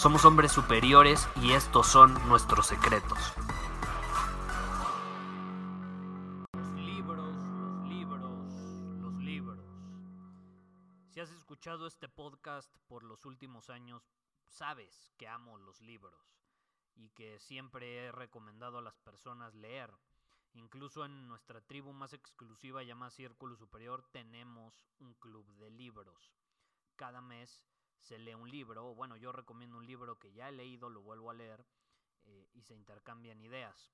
Somos hombres superiores y estos son nuestros secretos. Los libros, los libros, los libros. Si has escuchado este podcast por los últimos años, sabes que amo los libros y que siempre he recomendado a las personas leer. Incluso en nuestra tribu más exclusiva llamada Círculo Superior tenemos un club de libros. Cada mes se lee un libro, o bueno, yo recomiendo un libro que ya he leído, lo vuelvo a leer eh, y se intercambian ideas.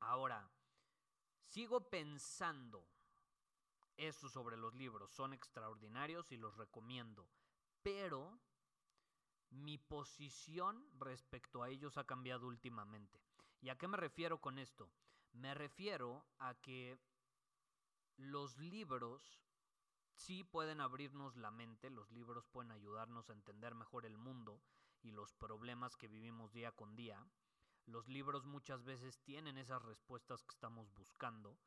Ahora, sigo pensando eso sobre los libros, son extraordinarios y los recomiendo, pero mi posición respecto a ellos ha cambiado últimamente. ¿Y a qué me refiero con esto? Me refiero a que los libros sí pueden abrirnos la mente, los libros pueden ayudarnos a entender mejor el mundo y los problemas que vivimos día con día. Los libros muchas veces tienen esas respuestas que estamos buscando.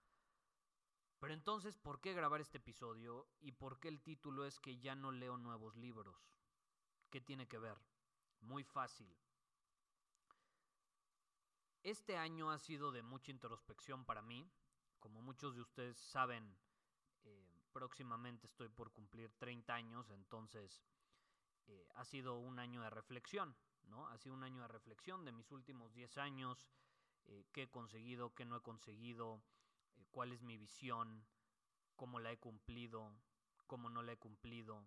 Pero entonces, ¿por qué grabar este episodio y por qué el título es que ya no leo nuevos libros? ¿Qué tiene que ver? Muy fácil. Este año ha sido de mucha introspección para mí. Como muchos de ustedes saben, próximamente estoy por cumplir 30 años, entonces eh, ha sido un año de reflexión, ¿no? Ha sido un año de reflexión de mis últimos 10 años, eh, qué he conseguido, qué no he conseguido, cuál es mi visión, cómo la he cumplido, cómo no la he cumplido,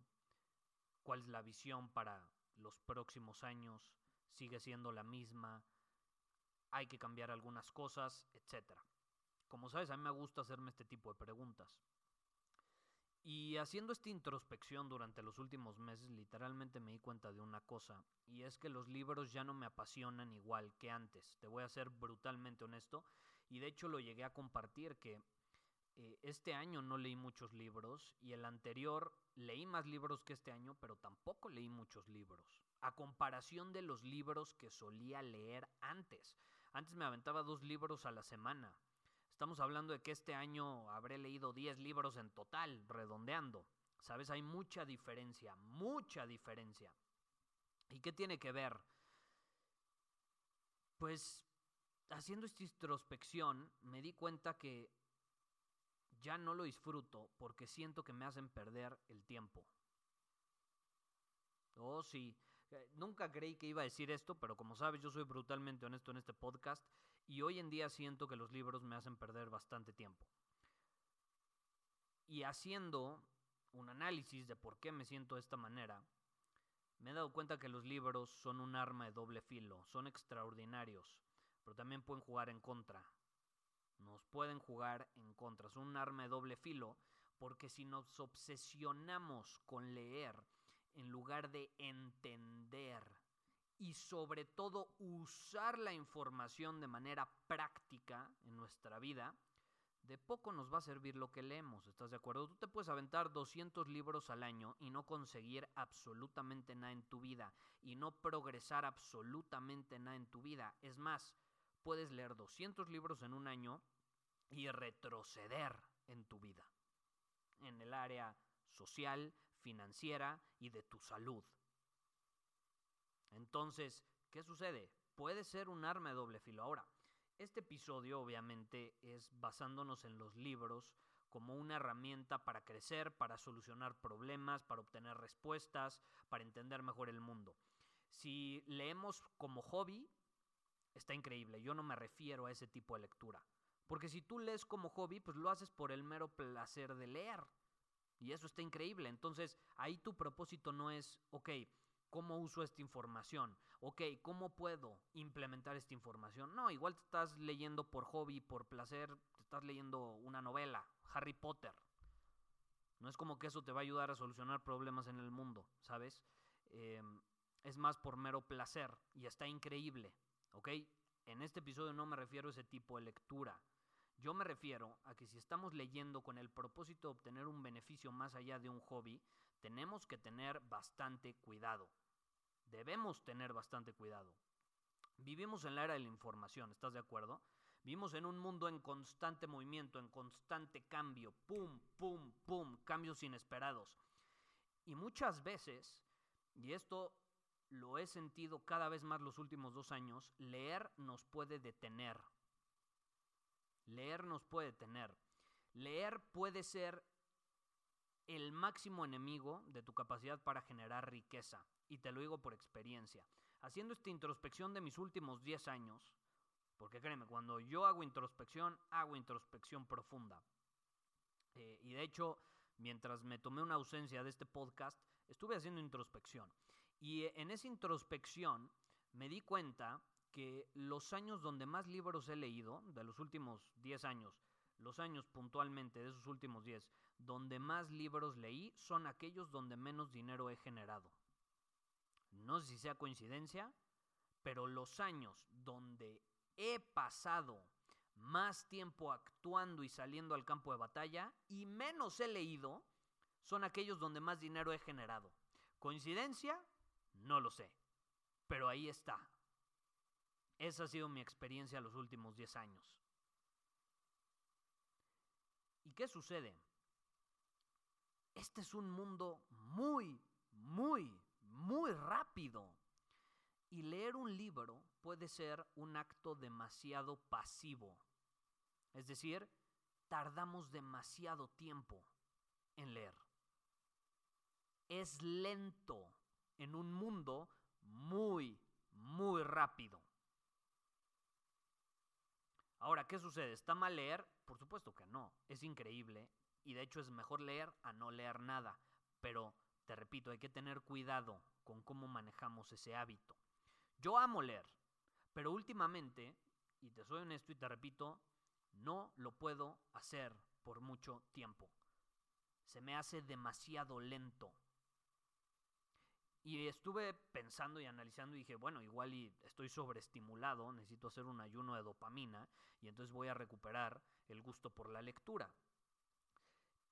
cuál es la visión para los próximos años, sigue siendo la misma, hay que cambiar algunas cosas, etc. Como sabes, a mí me gusta hacerme este tipo de preguntas. Y haciendo esta introspección durante los últimos meses, literalmente me di cuenta de una cosa, y es que los libros ya no me apasionan igual que antes. Te voy a ser brutalmente honesto, y de hecho lo llegué a compartir que eh, este año no leí muchos libros, y el anterior leí más libros que este año, pero tampoco leí muchos libros, a comparación de los libros que solía leer antes. Antes me aventaba dos libros a la semana. Estamos hablando de que este año habré leído 10 libros en total, redondeando. ¿Sabes? Hay mucha diferencia, mucha diferencia. ¿Y qué tiene que ver? Pues haciendo esta introspección me di cuenta que ya no lo disfruto porque siento que me hacen perder el tiempo. Oh, sí, eh, nunca creí que iba a decir esto, pero como sabes, yo soy brutalmente honesto en este podcast y hoy en día siento que los libros me hacen perder bastante tiempo. Y haciendo un análisis de por qué me siento de esta manera, me he dado cuenta que los libros son un arma de doble filo, son extraordinarios, pero también pueden jugar en contra. Nos pueden jugar en contra, son un arma de doble filo, porque si nos obsesionamos con leer, en lugar de entender y sobre todo usar la información de manera práctica en nuestra vida, de poco nos va a servir lo que leemos, ¿estás de acuerdo? Tú te puedes aventar 200 libros al año y no conseguir absolutamente nada en tu vida y no progresar absolutamente nada en tu vida. Es más, puedes leer 200 libros en un año y retroceder en tu vida, en el área social, financiera y de tu salud. Entonces, ¿qué sucede? Puede ser un arma de doble filo. Ahora, este episodio obviamente es basándonos en los libros como una herramienta para crecer, para solucionar problemas, para obtener respuestas, para entender mejor el mundo. Si leemos como hobby, está increíble. Yo no me refiero a ese tipo de lectura. Porque si tú lees como hobby, pues lo haces por el mero placer de leer. Y eso está increíble. Entonces, ahí tu propósito no es, ok, ¿cómo uso esta información? Ok, ¿cómo puedo implementar esta información? No, igual te estás leyendo por hobby, por placer, te estás leyendo una novela, Harry Potter. No es como que eso te va a ayudar a solucionar problemas en el mundo, ¿sabes? Em, es más por mero placer y está increíble, ¿ok? En este episodio no me refiero a ese tipo de lectura. Yo me refiero a que si estamos leyendo con el propósito de obtener un beneficio más allá de un hobby, tenemos que tener bastante cuidado. Debemos tener bastante cuidado. Vivimos en la era de la información, ¿estás de acuerdo? Vivimos en un mundo en constante movimiento, en constante cambio, pum, pum, pum, cambios inesperados. Y muchas veces, y esto lo he sentido cada vez más los últimos dos años, leer nos puede detener. Leer nos puede detener. Leer puede ser el máximo enemigo de tu capacidad para generar riqueza. Y te lo digo por experiencia. Haciendo esta introspección de mis últimos 10 años, porque créeme, cuando yo hago introspección, hago introspección profunda. Eh, y de hecho, mientras me tomé una ausencia de este podcast, estuve haciendo introspección. Y en esa introspección me di cuenta que los años donde más libros he leído, de los últimos 10 años, los años puntualmente de esos últimos 10, donde más libros leí son aquellos donde menos dinero he generado. No sé si sea coincidencia, pero los años donde he pasado más tiempo actuando y saliendo al campo de batalla y menos he leído son aquellos donde más dinero he generado. ¿Coincidencia? No lo sé. Pero ahí está. Esa ha sido mi experiencia los últimos 10 años. ¿Y qué sucede? Este es un mundo muy, muy, muy rápido. Y leer un libro puede ser un acto demasiado pasivo. Es decir, tardamos demasiado tiempo en leer. Es lento en un mundo muy, muy rápido. Ahora, ¿qué sucede? ¿Está mal leer? Por supuesto que no. Es increíble. Y de hecho es mejor leer a no leer nada. Pero, te repito, hay que tener cuidado con cómo manejamos ese hábito. Yo amo leer. Pero últimamente, y te soy honesto y te repito, no lo puedo hacer por mucho tiempo. Se me hace demasiado lento. Y estuve pensando y analizando y dije, bueno, igual y estoy sobreestimulado, necesito hacer un ayuno de dopamina y entonces voy a recuperar el gusto por la lectura.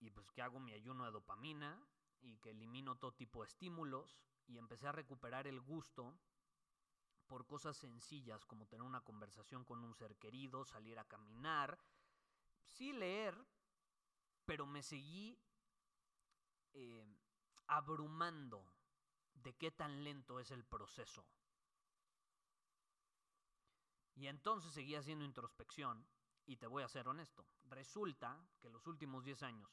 Y pues que hago mi ayuno de dopamina y que elimino todo tipo de estímulos y empecé a recuperar el gusto por cosas sencillas como tener una conversación con un ser querido, salir a caminar, sí leer, pero me seguí eh, abrumando de qué tan lento es el proceso. Y entonces seguí haciendo introspección y te voy a ser honesto. Resulta que los últimos 10 años,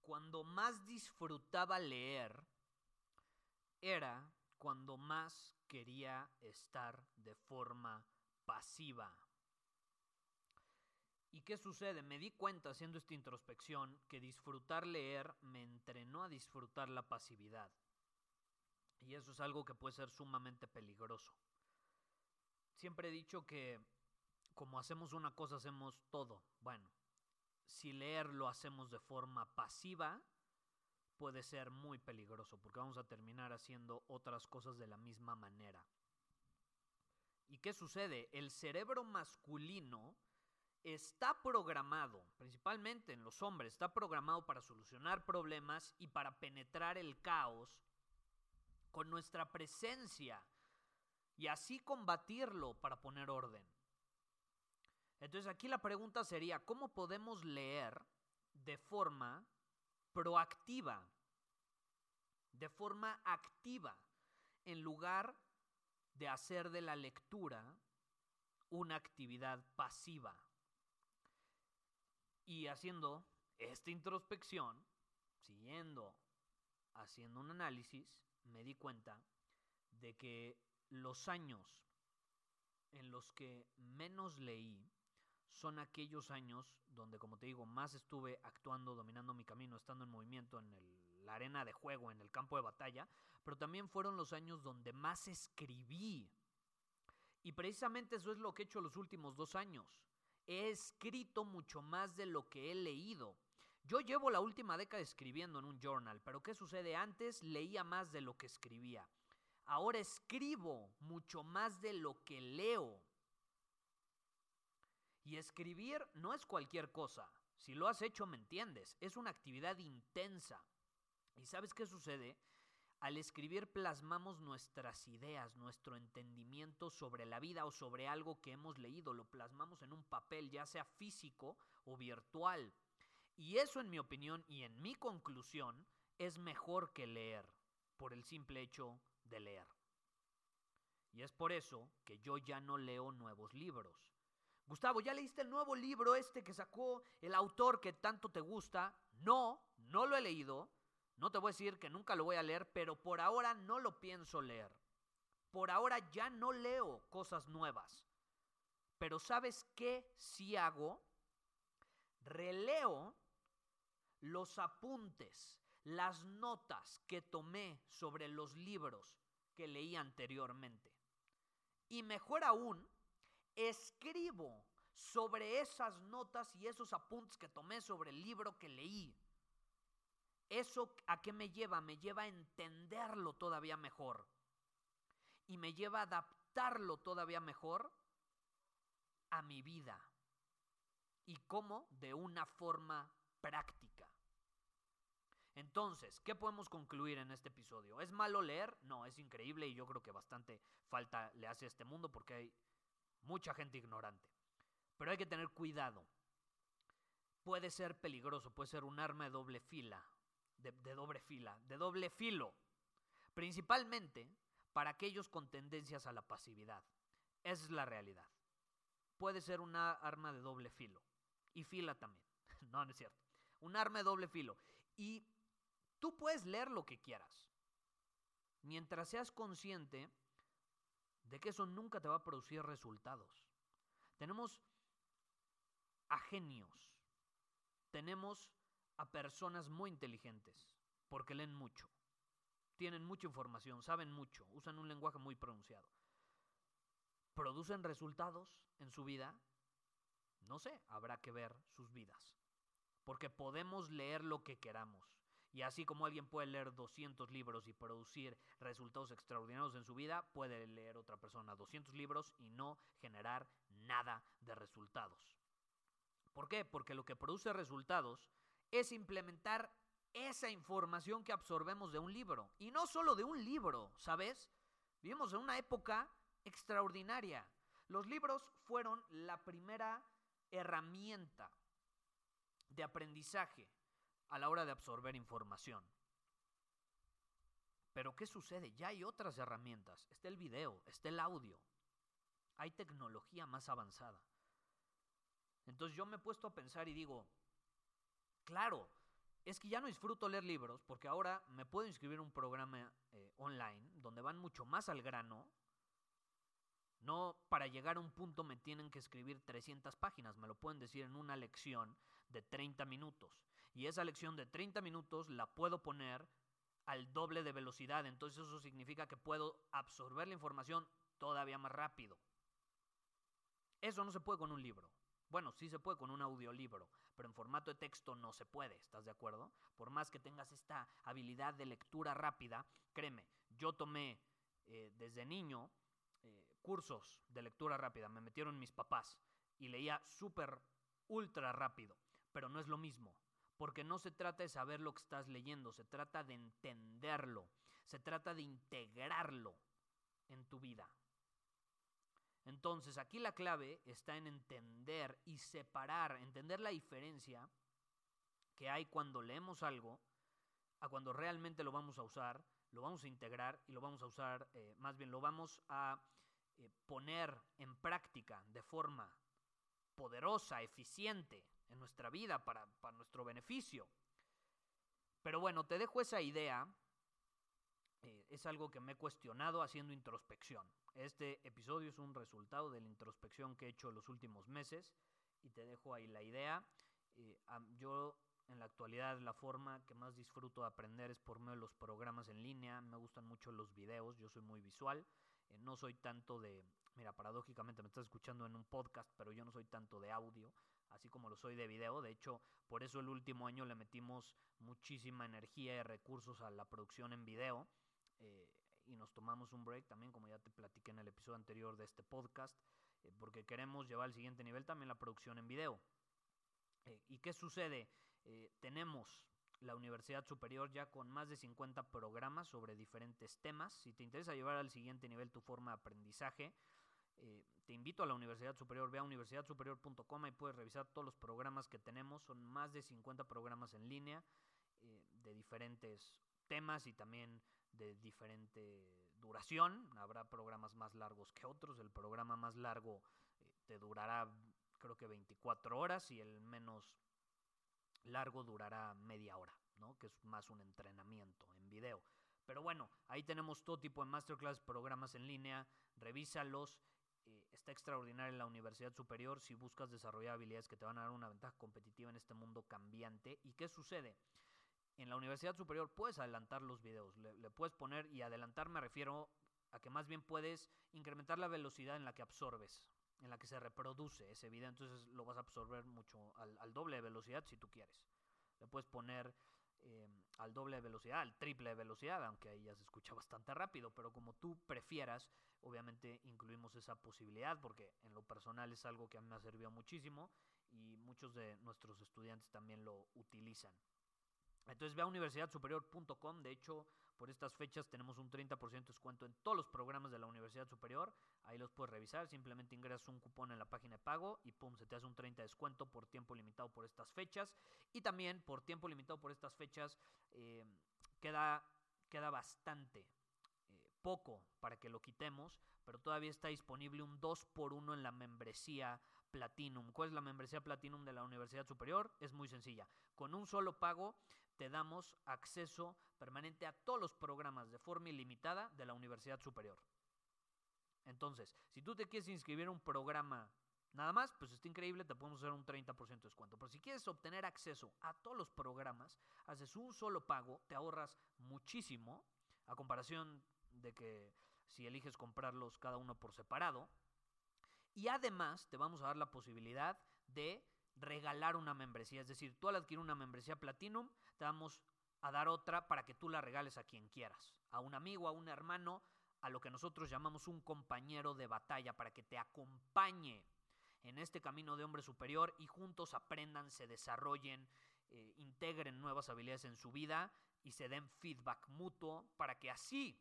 cuando más disfrutaba leer, era cuando más quería estar de forma pasiva. ¿Y qué sucede? Me di cuenta haciendo esta introspección que disfrutar leer me entrenó a disfrutar la pasividad. Y eso es algo que puede ser sumamente peligroso. Siempre he dicho que como hacemos una cosa, hacemos todo. Bueno, si leer lo hacemos de forma pasiva, puede ser muy peligroso porque vamos a terminar haciendo otras cosas de la misma manera. ¿Y qué sucede? El cerebro masculino está programado, principalmente en los hombres, está programado para solucionar problemas y para penetrar el caos con nuestra presencia y así combatirlo para poner orden. Entonces aquí la pregunta sería, ¿cómo podemos leer de forma proactiva? De forma activa, en lugar de hacer de la lectura una actividad pasiva. Y haciendo esta introspección, siguiendo haciendo un análisis, me di cuenta de que los años en los que menos leí son aquellos años donde, como te digo, más estuve actuando, dominando mi camino, estando en movimiento en la arena de juego, en el campo de batalla, pero también fueron los años donde más escribí. Y precisamente eso es lo que he hecho los últimos dos años. He escrito mucho más de lo que he leído. Yo llevo la última década escribiendo en un journal, pero ¿qué sucede? Antes leía más de lo que escribía. Ahora escribo mucho más de lo que leo. Y escribir no es cualquier cosa. Si lo has hecho, me entiendes. Es una actividad intensa. ¿Y sabes qué sucede? Al escribir plasmamos nuestras ideas, nuestro entendimiento sobre la vida o sobre algo que hemos leído. Lo plasmamos en un papel, ya sea físico o virtual. Y eso, en mi opinión y en mi conclusión, es mejor que leer, por el simple hecho de leer. Y es por eso que yo ya no leo nuevos libros. Gustavo, ¿ya leíste el nuevo libro este que sacó el autor que tanto te gusta? No, no lo he leído. No te voy a decir que nunca lo voy a leer, pero por ahora no lo pienso leer. Por ahora ya no leo cosas nuevas. Pero ¿sabes qué sí hago? Releo los apuntes, las notas que tomé sobre los libros que leí anteriormente. Y mejor aún, escribo sobre esas notas y esos apuntes que tomé sobre el libro que leí. ¿Eso a qué me lleva? Me lleva a entenderlo todavía mejor. Y me lleva a adaptarlo todavía mejor a mi vida. ¿Y cómo? De una forma práctica. Entonces, ¿qué podemos concluir en este episodio? ¿Es malo leer? No, es increíble y yo creo que bastante falta le hace a este mundo porque hay mucha gente ignorante. Pero hay que tener cuidado. Puede ser peligroso, puede ser un arma de doble fila, de, doble fila, de doble filo. Principalmente para aquellos con tendencias a la pasividad. Esa es la realidad. Puede ser una arma de doble filo. Y fila también. no, no es cierto. Un arma de doble filo. Y Tú puedes leer lo que quieras. Mientras seas consciente de que eso nunca te va a producir resultados. Tenemos a genios. Tenemos a personas muy inteligentes porque leen mucho. Tienen mucha información, saben mucho, usan un lenguaje muy pronunciado. ¿Producen resultados en su vida? No sé, habrá que ver sus vidas. Porque podemos leer lo que queramos. Y así como alguien puede leer 200 libros y producir resultados extraordinarios en su vida, puede leer otra persona 200 libros y no generar nada de resultados. ¿Por qué? Porque lo que produce resultados es implementar esa información que absorbemos de un libro. Y no solo de un libro, ¿sabes? Vivimos en una época extraordinaria. Los libros fueron la primera herramienta de aprendizaje a la hora de absorber información. Pero ¿qué sucede? Ya hay otras herramientas. Está el video, está el audio. Hay tecnología más avanzada. Entonces yo me he puesto a pensar y digo, claro, es que ya no disfruto leer libros porque ahora me puedo inscribir en un programa eh, online donde van mucho más al grano. No para llegar a un punto me tienen que escribir 300 páginas, me lo pueden decir en una lección de 30 minutos y esa lección de 30 minutos la puedo poner al doble de velocidad. Entonces eso significa que puedo absorber la información todavía más rápido. Eso no se puede con un libro. Bueno, sí se puede con un audiolibro, pero en formato de texto no se puede, ¿estás de acuerdo? Por más que tengas esta habilidad de lectura rápida, créeme, yo tomé eh, desde niño eh, cursos de lectura rápida, me metieron mis papás y leía súper, ultra rápido, pero no es lo mismo. Porque no se trata de saber lo que estás leyendo, se trata de entenderlo, se trata de integrarlo en tu vida. Entonces aquí la clave está en entender y separar, entender la diferencia que hay cuando leemos algo a cuando realmente lo vamos a usar, lo vamos a integrar y lo vamos a usar, eh, más bien lo vamos a eh, poner en práctica de forma poderosa, eficiente en nuestra vida para, nuestro beneficio. Pero bueno, te dejo esa idea. Eh, es algo que me he cuestionado haciendo introspección. Este episodio es un resultado de la introspección que he hecho los últimos meses y te dejo ahí la idea. Eh, yo en la actualidad la forma que más disfruto de aprender es por medio de los programas en línea. Me gustan mucho los videos, yo soy muy visual. Eh, no soy tanto de, mira, paradójicamente me estás escuchando en un podcast, pero yo no soy tanto de audio, así como lo soy de video. De hecho, por eso el último año le metimos muchísima energía y recursos a la producción en video. Eh, y nos tomamos un break también, como ya te platiqué en el episodio anterior de este podcast, eh, porque queremos llevar al siguiente nivel también la producción en video. ¿Y qué sucede? tenemos la Universidad Superior ya con más de 50 programas sobre diferentes temas. Si te interesa llevar al siguiente nivel tu forma de aprendizaje, eh, te invito a la Universidad Superior, ve a universidadsuperior.com y puedes revisar todos los programas que tenemos. Son más de 50 programas en línea eh, de diferentes temas y también de diferente duración. Habrá programas más largos que otros. El programa más largo eh, te durará creo que 24 horas y el menos largo durará media hora, ¿no? Que es más un entrenamiento en video. Pero bueno, ahí tenemos todo tipo de masterclass, programas en línea, revísalos. Eh, está extraordinario en la Universidad Superior si buscas desarrollar habilidades que te van a dar una ventaja competitiva en este mundo cambiante. ¿Y qué sucede? En la Universidad Superior puedes adelantar los videos, le, le puedes poner, y adelantar me refiero a que más bien puedes incrementar la velocidad en la que absorbes en la que se reproduce ese video, entonces lo vas a absorber mucho al, doble de velocidad si tú quieres. Le puedes poner em, al doble de velocidad, al triple de velocidad, aunque ahí ya se escucha bastante rápido, pero como tú prefieras, obviamente incluimos esa posibilidad porque en lo personal es algo que a mí me ha servido muchísimo y muchos de nuestros estudiantes también lo utilizan. Entonces ve a universidadsuperior.com, de hecho por estas fechas tenemos un 30% de descuento en todos los programas de la Universidad Superior. Ahí los puedes revisar. Simplemente ingresas un cupón en la página de pago y pum, se te hace un 30% de descuento por tiempo limitado por estas fechas. Y también por tiempo limitado por estas fechas eh, queda, queda bastante eh, poco para que lo quitemos, pero todavía está disponible un 2x1 en la membresía Platinum. ¿Cuál es la membresía Platinum de la Universidad Superior? Es muy sencilla. Con un solo pago te damos acceso permanente a todos los programas de forma ilimitada de la Universidad Superior. Entonces, si tú te quieres inscribir a un programa nada más, pues está increíble, te podemos hacer un 30% de descuento. Pero si quieres obtener acceso a todos los programas, haces un solo pago, te ahorras muchísimo, a comparación de que si eliges comprarlos cada uno por separado. Y además te vamos a dar la posibilidad de regalar una membresía. Es decir, tú al adquirir una membresía Platinum, te vamos a dar otra para que tú la regales a quien quieras. A un amigo, a un hermano, a lo que nosotros llamamos un compañero de batalla, para que te acompañe en este camino de hombre superior y juntos aprendan, se desarrollen, eh, integren nuevas habilidades en su vida y se den feedback mutuo para que así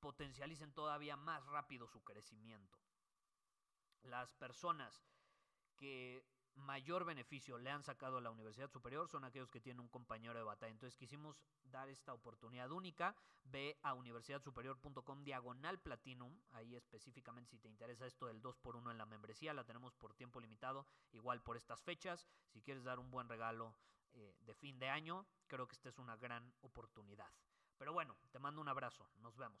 potencialicen todavía más rápido su crecimiento. Las personas que mayor beneficio le han sacado a la Universidad Superior son aquellos que tienen un compañero de batalla. Entonces quisimos dar esta oportunidad única. Ve a universidadsuperior.com diagonal platinum. Ahí específicamente si te interesa esto del 2x1 en la membresía, la tenemos por tiempo limitado, igual por estas fechas. Si quieres dar un buen regalo eh, de fin de año, creo que esta es una gran oportunidad. Pero bueno, te mando un abrazo. Nos vemos.